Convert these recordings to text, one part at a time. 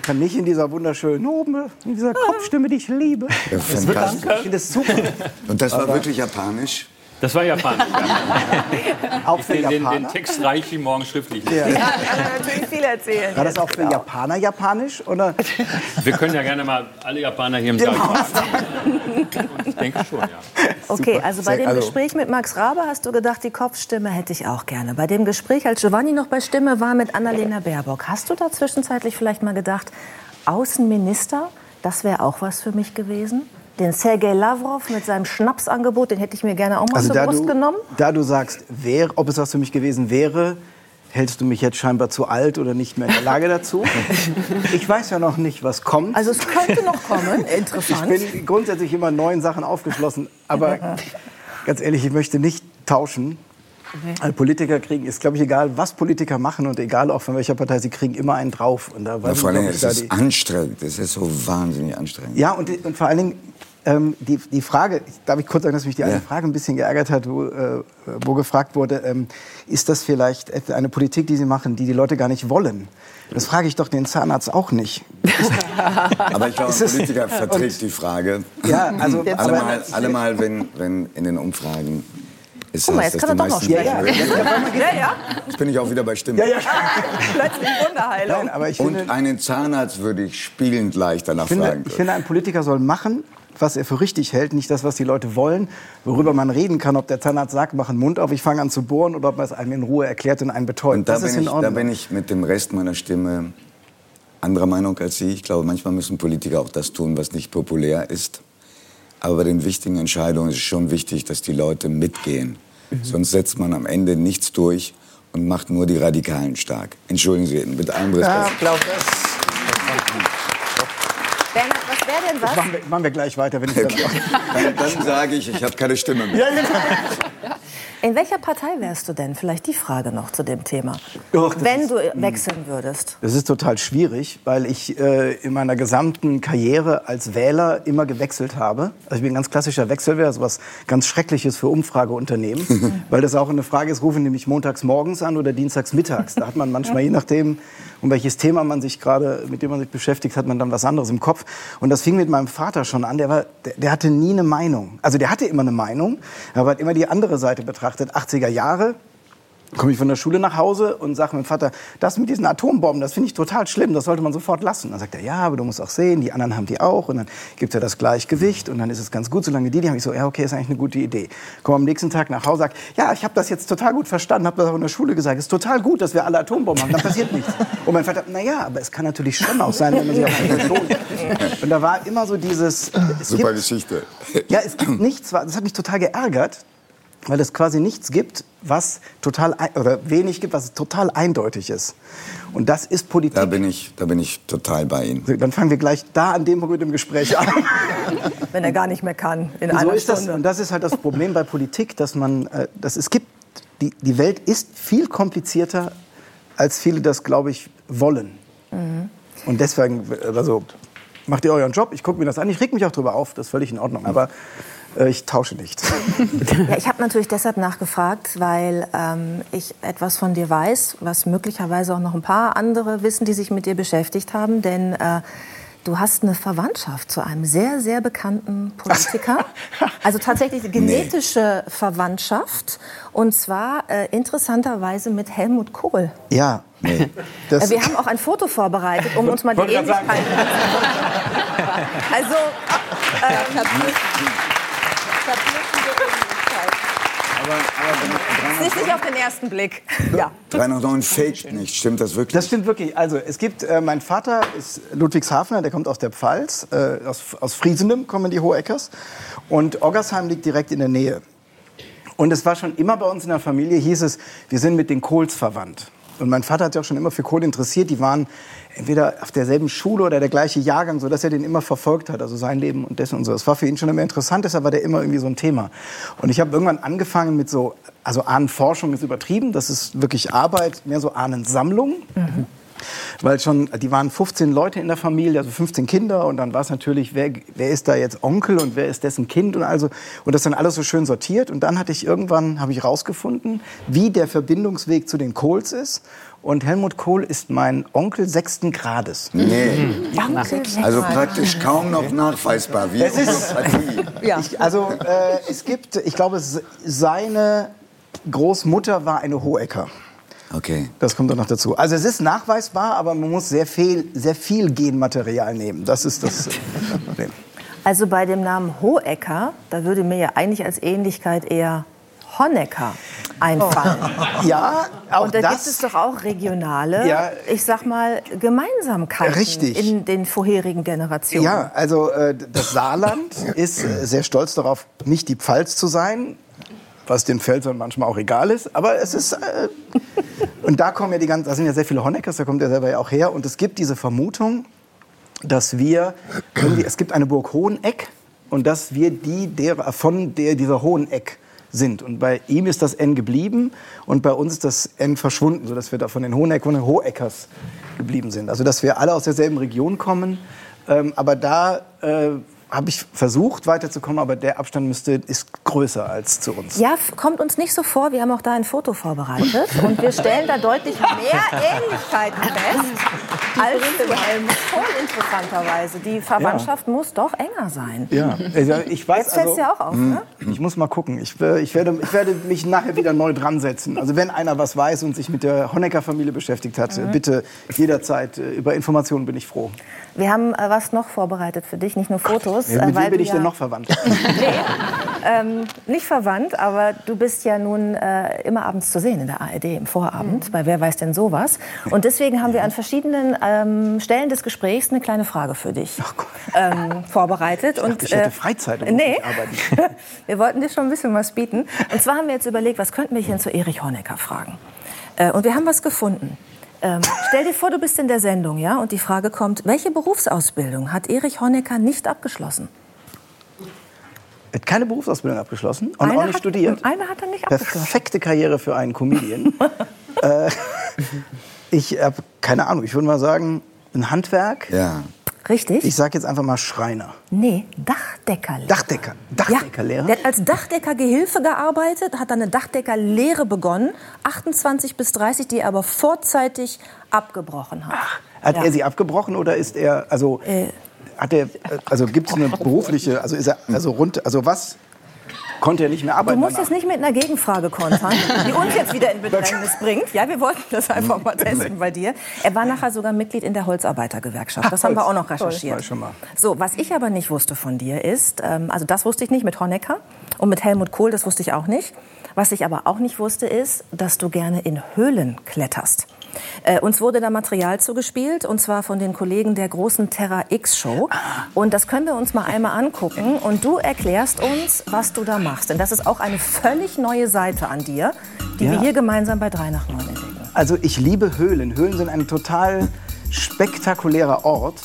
Ich kann nicht in dieser wunderschönen Oben, in dieser Kopfstimme, die ich liebe. Ja, Das wird fantastisch. ich finde es super. Und das war wirklich japanisch? Das war Japanisch. Auch für Den, den, den Japaner. Text reiche ich morgen schriftlich. Ja. Ja, kann er natürlich viel erzählen. War das auch für Japaner japanisch? Oder? Wir können ja gerne mal alle Japaner hier im Saal fragen. Ich denke schon, ja. Okay, also bei dem Gespräch mit Max Rabe hast du gedacht, die Kopfstimme hätte ich auch gerne. Bei dem Gespräch, als Giovanni noch bei Stimme war mit Annalena Baerbock, hast du da zwischenzeitlich vielleicht mal gedacht, Außenminister, das wäre auch was für mich gewesen? Den Sergei Lavrov mit seinem Schnapsangebot, den hätte ich mir gerne auch mal zur Also da Brust du, genommen. da du sagst, wär, ob es was für mich gewesen wäre, hältst du mich jetzt scheinbar zu alt oder nicht mehr in der Lage dazu. Ich weiß ja noch nicht, was kommt. Also es könnte noch kommen. ich Interessant. bin grundsätzlich immer neuen Sachen aufgeschlossen, aber ganz ehrlich, ich möchte nicht tauschen. Alle Politiker kriegen, ist glaube ich egal, was Politiker machen und egal auch von welcher Partei, sie kriegen immer einen drauf. Und da Ja, vor ich, allem, es ich, ist anstrengend. Es ist so wahnsinnig anstrengend. Ja, und, und vor allen Dingen ähm, die, die Frage, darf ich kurz sagen, dass mich die eine Ja. Frage ein bisschen geärgert hat, wo, äh, wo gefragt wurde, ähm, ist das vielleicht eine Politik, die Sie machen, die die Leute gar nicht wollen? Das frage ich doch den Zahnarzt auch nicht. Aber ich glaube, Ist ein Politiker verträgt die Frage. Ja, also, Allemal, allemal wenn, wenn in den Umfragen ist Guck mal, das, jetzt kann die er doch noch meisten sprechen. sprechen. Ja, ja, Jetzt bin ich auch wieder bei Stimme. ja, ja. plötzlich Wunderheilung. Nein, aber ich finde, Und einen Zahnarzt würde ich spielend gleich danach ich finde, fragen. ich finde, ein Politiker soll machen, was er für richtig hält, nicht das, was die Leute wollen, worüber man reden kann, ob der Zahnarzt sagt, mach den Mund auf, ich fange an zu bohren, oder ob man es einem in Ruhe erklärt und einen betäubt. Und da das ist bin, in ich, da bin ich mit dem Rest meiner Stimme anderer Meinung als Sie. Ich glaube, manchmal müssen Politiker auch das tun, was nicht populär ist. Aber bei den wichtigen Entscheidungen ist es schon wichtig, dass die Leute mitgehen. Mhm. Sonst setzt man am Ende nichts durch und macht nur die Radikalen stark. Entschuldigen Sie, mit allem Respekt. ja, ich glaube, das, Bernhard, was wäre denn was? das machen, wir, machen wir gleich weiter, wenn ich das Dann, dann sage ich, ich habe keine Stimme mehr. In welcher Partei wärst du denn? Vielleicht die Frage noch zu dem Thema. Doch, Wenn ist- du wechseln würdest. Das ist total schwierig, weil ich äh, in meiner gesamten Karriere als Wähler immer gewechselt habe. Also ich bin ein ganz klassischer Wechselwähler, so was ganz Schreckliches für Umfrageunternehmen, weil das auch eine Frage ist, rufen die mich montags morgens an oder dienstags mittags. Da hat man manchmal, je nachdem, um welches Thema man sich gerade, mit dem man sich beschäftigt, hat man dann was anderes im Kopf. Und das fing mit meinem Vater schon an. Der, war, der, der hatte nie eine Meinung. Also der hatte immer eine Meinung, aber hat immer die andere Seite betrachtet. 80er Jahre, komme ich von der Schule nach Hause und sage meinem Vater, das mit diesen Atombomben, das finde ich total schlimm, das sollte man sofort lassen. Dann sagt er, ja, aber du musst auch sehen, die anderen haben die auch und dann gibt es ja das Gleichgewicht und dann ist es ganz gut, solange die die haben. Ich so, ja, okay, ist eigentlich eine gute Idee. Komme am nächsten Tag nach Hause, sag, ja, ich habe das jetzt total gut verstanden, habe das auch in der Schule gesagt, es ist total gut, dass wir alle Atombomben haben, dann passiert nichts. Und mein Vater, na ja, aber es kann natürlich schon auch sein, wenn man sich auf eine betont. Und da war immer so dieses, es Super gibt, Geschichte. ja, es gibt nichts, das hat mich total geärgert, weil es quasi nichts gibt, was total oder wenig gibt, was total eindeutig ist. Und das ist Politik. Da bin ich, da bin ich total bei Ihnen. Dann fangen wir gleich da an dem Punkt mit dem Gespräch an. Wenn er gar nicht mehr kann in Und so einer ist das, Stunde. und das ist halt das Problem bei Politik, dass man, äh, dass es gibt, die, die Welt ist viel komplizierter, als viele das, glaube ich, wollen. Mhm. Und deswegen, also macht ihr euren Job, ich gucke mir das an, ich reg mich auch drüber auf, das ist völlig in Ordnung, aber äh, ich tausche nicht. Ja, ich habe natürlich deshalb nachgefragt, weil ähm, ich etwas von dir weiß, was möglicherweise auch noch ein paar andere wissen, die sich mit dir beschäftigt haben. Denn äh, du hast eine Verwandtschaft zu einem sehr, sehr bekannten Politiker. Also tatsächlich genetische Verwandtschaft. Und zwar äh, interessanterweise mit Helmut Kohl. Ja. Das, Äh, Wir haben auch ein Foto vorbereitet, um uns mal die. Ähnlichkeiten Also, äh, verblüffende Ähnlichkeit. Nicht, nicht auf den ersten Blick. Ja. 309 fake nicht. Stimmt das wirklich? Das stimmt wirklich. Also es gibt, äh, mein Vater ist Ludwigshafener, der kommt aus der Pfalz, äh, aus, aus Friesenum kommen die Hoheckers. Und Oggersheim liegt direkt in der Nähe. Und es war schon immer bei uns in der Familie, hieß es, wir sind mit den Kohls verwandt. Und mein Vater hat sich auch schon immer für Kohl interessiert. Die waren entweder auf derselben Schule oder der gleiche Jahrgang, sodass er den immer verfolgt hat, also sein Leben und dessen und so. Das war für ihn schon immer interessant, deshalb war der immer irgendwie so ein Thema. Und ich habe irgendwann angefangen mit so, also Ahnenforschung ist übertrieben, das ist wirklich Arbeit, mehr so Ahnensammlung. Weil schon, die waren 15 Leute in der Familie, also 15 Kinder und dann war es natürlich, wer, wer ist da jetzt Onkel und wer ist dessen Kind und also und das dann alles so schön sortiert und dann hatte ich irgendwann habe ich rausgefunden, wie der Verbindungsweg zu den Kohls ist und Helmut Kohl ist mein Onkel sechsten Grades. Nee. Onkel Also praktisch kaum noch nachweisbar. Wie Es ist- Homöopathie. Ich, also äh, es gibt, ich glaube, seine Großmutter war eine Hohecker. Okay. Das kommt dann noch dazu. Also es ist nachweisbar, aber man muss sehr viel, sehr viel Genmaterial nehmen. Das ist das äh, Problem. Also bei dem Namen Hohecker, da würde mir ja eigentlich als Ähnlichkeit eher Honecker einfallen. Ja, auch Und da das. gibt es doch auch regionale, Ja. ich sag mal, Gemeinsamkeiten Richtig. in den vorherigen Generationen. Ja, also äh, das Saarland ist äh, sehr stolz darauf, nicht die Pfalz zu sein, was den Pfälzern manchmal auch egal ist. Aber es ist äh, und da kommen ja die ganzen, da sind ja sehr viele Honeckers, da kommt er selber ja auch her. Und es gibt diese Vermutung, dass wir es gibt eine Burg Hoheneck und dass wir die derer, von der dieser Hoheneck sind. Und bei ihm ist das N geblieben und bei uns ist das N verschwunden, sodass wir da von den Hoheneck und den Hoheckers geblieben sind. Also dass wir alle aus derselben Region kommen. Ähm, aber da äh, habe ich versucht weiterzukommen, aber der Abstand müsste, ist größer als zu uns. Ja, kommt uns nicht so vor. Wir haben auch da ein Foto vorbereitet. Und wir stellen da deutlich mehr Ähnlichkeiten fest als zu Helmut Kohl, interessanterweise. Die Verwandtschaft muss doch enger sein. Ja, also ich weiß Jetzt fällt es also, dir auch auf, ne? Ich muss mal gucken. Ich, äh, ich, werde, ich werde mich nachher wieder neu dran setzen. Also wenn einer was weiß und sich mit der Honecker-Familie beschäftigt hat, Mhm. bitte jederzeit äh, über Informationen bin ich froh. Wir haben äh, was noch vorbereitet für dich, nicht nur Fotos. Äh, mit weil wem bin ich ja, denn noch verwandt? ähm, nicht verwandt, aber du bist ja nun äh, immer abends zu sehen in der ARD im Vorabend, bei Wer weiß denn sowas. Und deswegen haben wir an verschiedenen ähm, Stellen des Gesprächs eine kleine Frage für dich ähm, vorbereitet. dachte, und, ich hätte Freizeit und muss nee, arbeiten. wir wollten dir schon ein bisschen was bieten. Und zwar haben wir jetzt überlegt, was könnten wir denn zu Erich Honecker fragen? Äh, und wir haben was gefunden. Ähm, stell dir vor, du bist in der Sendung, ja, und die Frage kommt: Welche Berufsausbildung hat Erich Honecker nicht abgeschlossen? Er hat keine Berufsausbildung abgeschlossen und Eine auch nicht hat- studiert. Eine hat er nicht abgeschlossen. Perfekte Karriere für einen Comedian. äh, ich habe keine Ahnung. Ich würde mal sagen, ein Handwerk. Ja. Richtig? Ich sage jetzt einfach mal Schreiner. nee, Dachdeckerlehrer. Dachdecker. Dachdeckerlehrer. Ja, der hat als Dachdeckergehilfe gearbeitet, hat dann eine Dachdeckerlehre begonnen, 28 bis 30, die er aber vorzeitig abgebrochen hat. Hat Ja. er sie abgebrochen oder ist er, also, hat er, also gibt es eine berufliche, also ist er, also rund, also was konnte er nicht mehr Du arbeiten? musst danach? jetzt nicht mit einer Gegenfrage kontern, die uns jetzt wieder in Bedrängnis bringt. Ja, wir wollten das einfach mal testen bei dir. Er war nachher sogar Mitglied in der Holzarbeitergewerkschaft. Das haben wir auch noch recherchiert. So, was ich aber nicht wusste von dir ist, ähm, also das wusste ich nicht mit Honecker und mit Helmut Kohl, das wusste ich auch nicht. Was ich aber auch nicht wusste ist, dass du gerne in Höhlen kletterst. Äh, uns wurde da Material zugespielt, und zwar von den Kollegen der großen Terra X Show. Und das können wir uns mal einmal angucken. Und du erklärst uns, was du da machst. Denn das ist auch eine völlig neue Seite an dir, die Ja. wir hier gemeinsam bei 3 nach 9 entdecken. Also ich liebe Höhlen. Höhlen sind ein total spektakulärer Ort.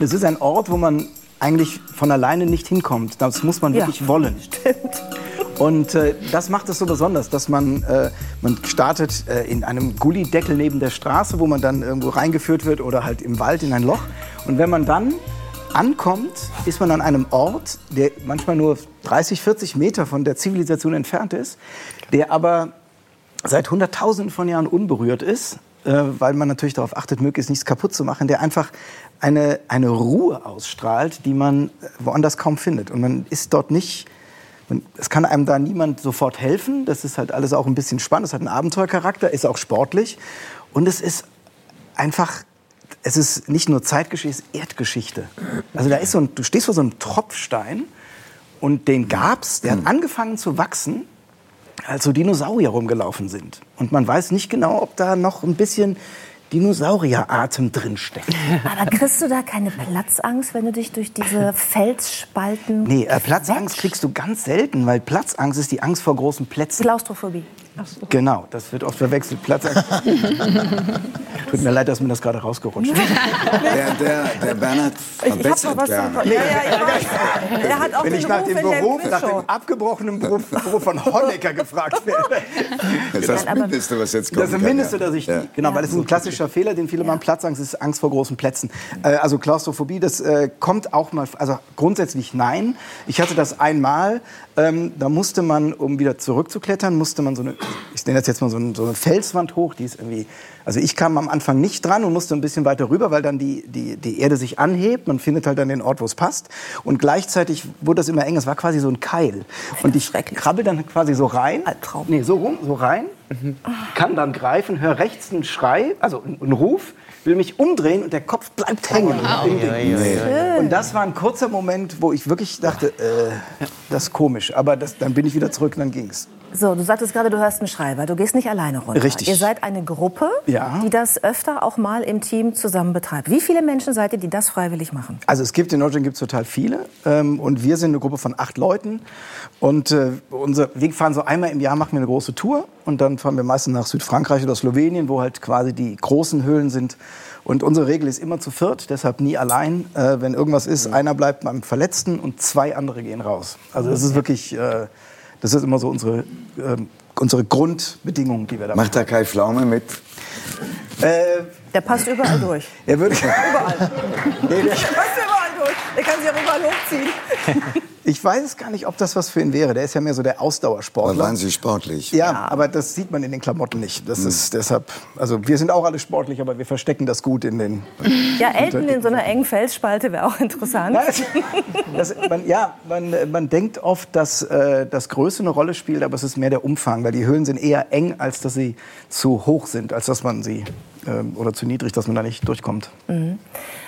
Es ist ein Ort, wo man eigentlich von alleine nicht hinkommt. Das muss man Ja. wirklich wollen. Und äh, das macht es so besonders, dass man, äh, man startet äh, in einem Gullideckel neben der Straße, wo man dann irgendwo reingeführt wird oder halt im Wald in ein Loch. Und wenn man dann ankommt, ist man an einem Ort, der manchmal nur 30, 40 Meter von der Zivilisation entfernt ist, der aber seit Hunderttausenden von Jahren unberührt ist, äh, weil man natürlich darauf achtet, möglichst nichts kaputt zu machen, der einfach eine, eine Ruhe ausstrahlt, die man woanders kaum findet. Und man ist dort nicht, es kann einem da niemand sofort helfen. Das ist halt alles auch ein bisschen spannend. Es hat einen Abenteuercharakter, ist auch sportlich. Und es ist einfach, es ist nicht nur Zeitgeschichte, es ist Erdgeschichte. Also da ist so ein, du stehst vor so einem Tropfstein und den gab's, der hat angefangen zu wachsen als so Dinosaurier rumgelaufen sind. Und man weiß nicht genau, ob da noch ein bisschen Dinosaurieratem drin steckt. Aber kriegst du da keine Platzangst, wenn du dich durch diese Felsspalten Nee, äh, Platzangst kriegst du ganz selten, weil Platzangst ist die Angst vor großen Plätzen. Klaustrophobie. So. Genau, das wird oft verwechselt. Platzangst. Tut mir leid, dass mir das gerade rausgerutscht ist. Der, der, der Bernhard verbessert was gerne. ja, ja, ich weiß. Er hat auch Wenn den ich nach Ruf dem Beruf, nach dem abgebrochenen Beruf, Beruf von Honecker gefragt werde. Das ist das Mindeste, was jetzt kommt. Das ist das Mindeste, dass ich Ja. genau, weil das ist ein klassischer Fehler, den viele machen. Platzangst ist Angst vor großen Plätzen. Äh, also Klaustrophobie, das äh, kommt auch mal, also grundsätzlich nein. Ich hatte das einmal. Ähm, da musste man, um wieder zurückzuklettern, musste man so eine, ich nenne das jetzt mal so eine, so eine Felswand hoch, die ist irgendwie, also ich kam am Anfang nicht dran und musste ein bisschen weiter rüber, weil dann die, die, die Erde sich anhebt. Man findet halt dann den Ort, wo es passt. Und gleichzeitig wurde das immer eng. Es war quasi so ein Keil. Und ich krabbel dann quasi so rein. Albtraum. Nee, so rum, so rein. Kann dann greifen, höre rechts einen Schrei, also einen einen Ruf, will mich umdrehen und der Kopf bleibt hängen. im Ding. Und das war ein kurzer Moment, wo ich wirklich dachte, äh, das ist komisch. Aber das, dann bin ich wieder zurück und dann ging's. So, du sagtest gerade, du hörst einen Schreiber. Du gehst nicht alleine runter. Richtig. Ihr seid eine Gruppe, Ja. die das öfter auch mal im Team zusammen betreibt. Wie viele Menschen seid ihr, die das freiwillig machen? Also es gibt in Deutschland gibt's total viele ähm, und wir sind eine Gruppe von acht Leuten und äh, unser wir fahren so einmal im Jahr machen wir eine große Tour und dann fahren wir meistens nach Südfrankreich oder Slowenien, wo halt quasi die großen Höhlen sind. Und unsere Regel ist immer zu viert, deshalb nie allein. Äh, wenn irgendwas ist, einer bleibt beim Verletzten und zwei andere gehen raus. Also das ist wirklich, äh, das ist immer so unsere, ähm, unsere Grundbedingung, die wir da Macht da Kai Pflaume mit? Äh, Der passt überall durch. er würde Überall. nee, der, Der passt überall durch. Der kann sich auch überall hochziehen. Ich weiß gar nicht, ob das was für ihn wäre. Der ist ja mehr so der Aber Ausdauersportler. waren Sie sportlich? Ja, aber das sieht man in den Klamotten nicht. Das ist deshalb, also wir sind auch alle sportlich, aber wir verstecken das gut in den. Ja, Elton in so einer engen Felsspalte wäre auch interessant. Das, man, ja, man, man denkt oft, dass äh, das Größe eine Rolle spielt, aber es ist mehr der Umfang, weil die Höhlen sind eher eng, als dass sie zu hoch sind, als dass man sie oder zu niedrig, dass man da nicht durchkommt.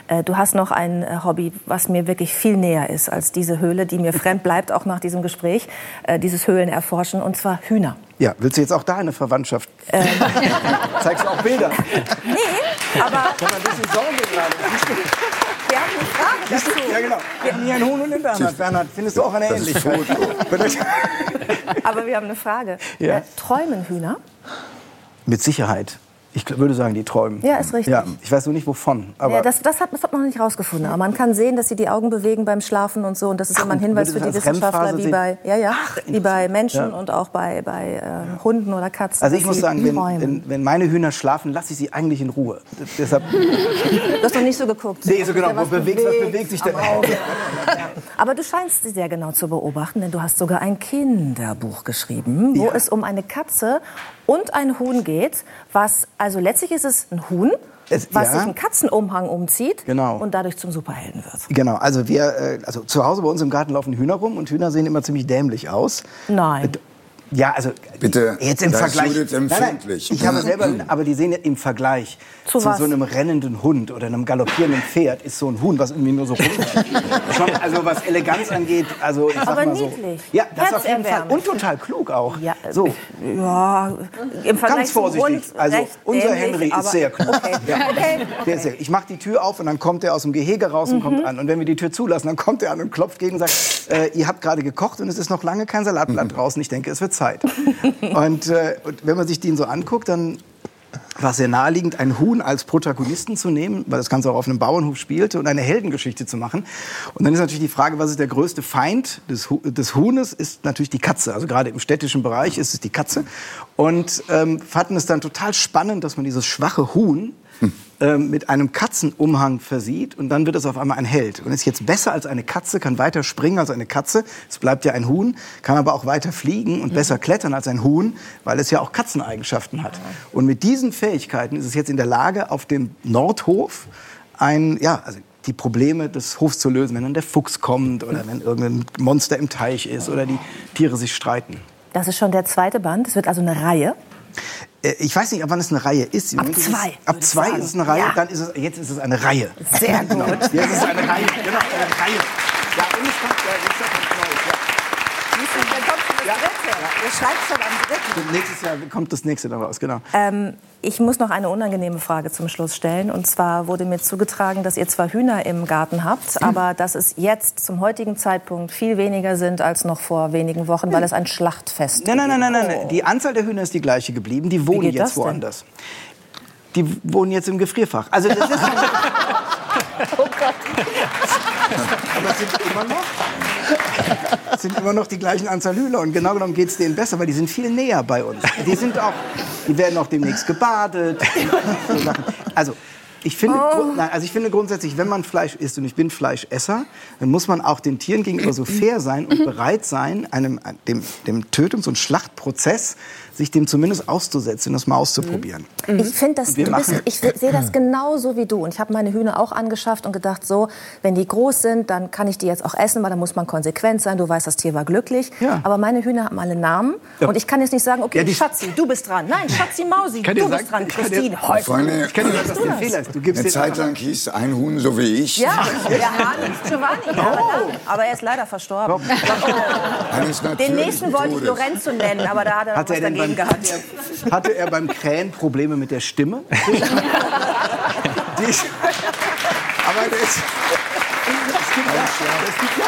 Äh, Du hast noch ein äh, Hobby, was mir wirklich viel näher ist als diese Höhle, die mir fremd bleibt, auch nach diesem Gespräch, äh, dieses Höhlenerforschen, und zwar Hühner. Ja, willst du jetzt auch da eine Verwandtschaft? Zeigst du auch Bilder? Nee, aber Ich habe ein bisschen Sorge gerade. wir haben eine Frage dazu. Ja, genau. Wir haben hier einen Huhn und einen Bernhard. Bernhard, findest du auch eine Ähnlichkeit? Aber wir haben eine Frage. Ja. Äh, Träumen Hühner? Mit Sicherheit. Ich würde sagen, die träumen. Ja, ist richtig. Ja, ich weiß nur nicht wovon. Aber Ja, das, das, hat, das hat man noch nicht rausgefunden. Aber man kann sehen, dass sie die Augen bewegen beim Schlafen und so. Und das ist Ach, immer ein Hinweis für die Wissenschaftler, wie bei, ja, ja, wie bei Menschen Ja. und auch bei, bei äh, Hunden oder Katzen. also ich muss sagen, wenn, wenn, wenn meine Hühner schlafen, lasse ich sie eigentlich in Ruhe. Deshalb, Du hast noch nicht so geguckt. nee, so genau, was bewegt, was bewegt sich denn? Aber du scheinst sie sehr genau zu beobachten, denn du hast sogar ein Kinderbuch geschrieben, wo Ja. es um eine Katze und ein Huhn geht. Was, also letztlich ist es ein Huhn, Es- was ja. sich einen Katzenumhang umzieht Genau. und dadurch zum Superhelden wird. Genau, also wir, äh, also zu Hause bei uns im Garten laufen Hühner rum und Hühner sehen immer ziemlich dämlich aus. Nein. Ja, also Bitte, jetzt im Vergleich. Judith Nein, nein, empfindlich. ich habe selber, aber die sehen ja im Vergleich Zu zu, so einem rennenden Hund oder einem galoppierenden Pferd ist so ein Huhn, was irgendwie nur so. Schon, also was Eleganz angeht, also ich sag Aber mal so. niedlich. Ja, das auf jeden Fall und total klug auch. Ja, so. Ja, im Vergleich Ganz vorsichtig. Hund Also unser Henry ist sehr klug. Okay. Ja. okay. Sehr, ich mache die Tür auf und dann kommt er aus dem Gehege raus und Mhm. kommt an. Und wenn wir die Tür zulassen, dann kommt er an und klopft gegen und sagt, äh, ihr habt gerade gekocht und es ist noch lange kein Salatblatt draußen. Ich denke, es wird Zeit. Und, äh, und wenn man sich den so anguckt, dann war es sehr naheliegend, ein Huhn als Protagonisten zu nehmen, weil das Ganze auch auf einem Bauernhof spielte und eine Heldengeschichte zu machen. Und dann ist natürlich die Frage, was ist der größte Feind des, Hu des Huhnes? Ist natürlich die Katze. Also gerade im städtischen Bereich ist es die Katze. Und ähm, fanden es dann total spannend, dass man dieses schwache Huhn ähm, mit einem Katzenumhang versieht und dann wird es auf einmal ein Held. Und ist jetzt besser als eine Katze, kann weiter springen als eine Katze. Es bleibt ja ein Huhn, kann aber auch weiter fliegen und besser klettern als ein Huhn, weil es ja auch Katzeneigenschaften hat. Und mit diesen Fähigkeiten ist es jetzt in der Lage, auf dem Nordhof ein, ja, also die Probleme des Hofs zu lösen, wenn dann der Fuchs kommt oder wenn irgendein Monster im Teich ist oder die Tiere sich streiten. Das ist schon der zweite Band. Es wird also eine Reihe. Äh, Ich weiß nicht, ab wann es eine Reihe ist. Ab ist zwei, Es, ab zwei sagen. ist es eine Reihe, Ja. dann ist es, jetzt ist es eine Reihe. Sehr gut. Genau. Jetzt ist es eine Reihe. Genau, eine Reihe. Ja, und es kommt, ja, jetzt kommt was Neues, ja. Kommst du dritte. Ihr schreibt schon am dritten. Nächstes Jahr kommt das nächste daraus, genau. Ähm, ich muss noch eine unangenehme Frage zum Schluss stellen. Und zwar wurde mir zugetragen, dass ihr zwar Hühner im Garten habt, Hm. aber dass es jetzt zum heutigen Zeitpunkt viel weniger sind als noch vor wenigen Wochen, weil es ein Schlachtfest Nein, nein, nein, nein, nein. Oh. nein. Die Anzahl der Hühner ist die gleiche geblieben. Die wohnen das jetzt woanders. Die wohnen jetzt im Gefrierfach. Also das ist. Oh Gott. Aber es sind immer noch. Sind immer noch die gleichen Anzahl Hühner und genau genommen geht es denen besser, weil die sind viel näher bei uns. Die sind auch, die werden auch demnächst gebadet. Also ich finde, gru- nein, also ich finde grundsätzlich, wenn man Fleisch isst und ich bin Fleischesser, dann muss man auch den Tieren gegenüber so fair sein und bereit sein, einem, dem, dem Tötungs- und Schlachtprozess sich dem zumindest auszusetzen, das mal auszuprobieren. Ich finde das, bist, ich sehe das genauso wie du. Und ich habe meine Hühner auch angeschafft und gedacht, so, wenn die groß sind, dann kann ich die jetzt auch essen, weil da muss man konsequent sein. Du weißt, das Tier war glücklich. Ja. Aber meine Hühner haben alle Namen. Und ich kann jetzt nicht sagen, okay, Ja, die- Schatzi, du bist dran. Nein, Schatzi Mausi, kann du dir bist sagen, dran. Christine, heute. Freunde, Ich kann dir sagen, was der Fehler ist. Du gibst eine Zeit lang hieß ein Huhn so wie ich. Ja, der Hahn ist Giovanni. jahrelang. Aber er ist leider verstorben. Eines Den nächsten wollte ich. Lorenzo nennen, aber da hat er was er, denn dagegen beim, gehabt. hatte er beim Krähen Probleme mit der Stimme? Die, aber das, es gibt, ja, es gibt, ja,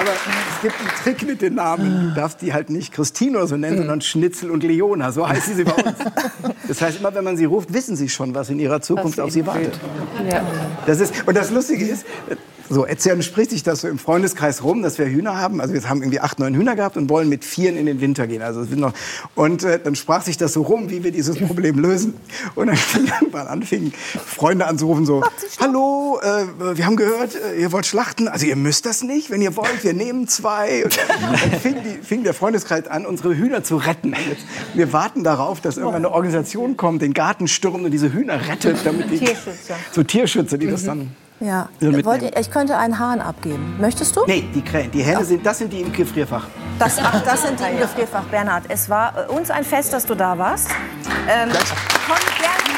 aber es gibt einen Trick mit den Namen. Du darfst die halt nicht Christine oder so nennen, sondern Schnitzel und Leona. So heißen sie bei uns. Das heißt, immer wenn man sie ruft, wissen sie schon, was in ihrer Zukunft auf sie wartet. Das ist, und das Lustige ist, so erzählen spricht sich das so im Freundeskreis rum, dass wir Hühner haben. Also wir haben irgendwie acht, neun Hühner gehabt und wollen mit vieren in den Winter gehen. Also es wird noch, und äh, dann sprach sich das so rum, wie wir dieses Problem lösen. Und dann fing irgendwann an, fingen Freunde anzurufen so, hallo, äh, wir haben gehört, äh, ihr wollt schlachten. Also ihr müsst das nicht, wenn ihr wollt, wir nehmen zwei. Und dann fing, die, fing der Freundeskreis an, unsere Hühner zu retten. Wir warten darauf, dass irgendwann eine Organisation kommt, den Garten stürmt und diese Hühner rettet, damit die Tierschützer. so Tierschützer, die das dann Ja. Ihr, ich könnte einen Hahn abgeben. Möchtest du? Nee, die Krähen. Die Hähne sind, das sind die im Gefrierfach. Das, ach, das sind die im Gefrierfach, Bernhard. Es war äh, uns ein Fest, dass du da warst. Ähm, komm gern wieder.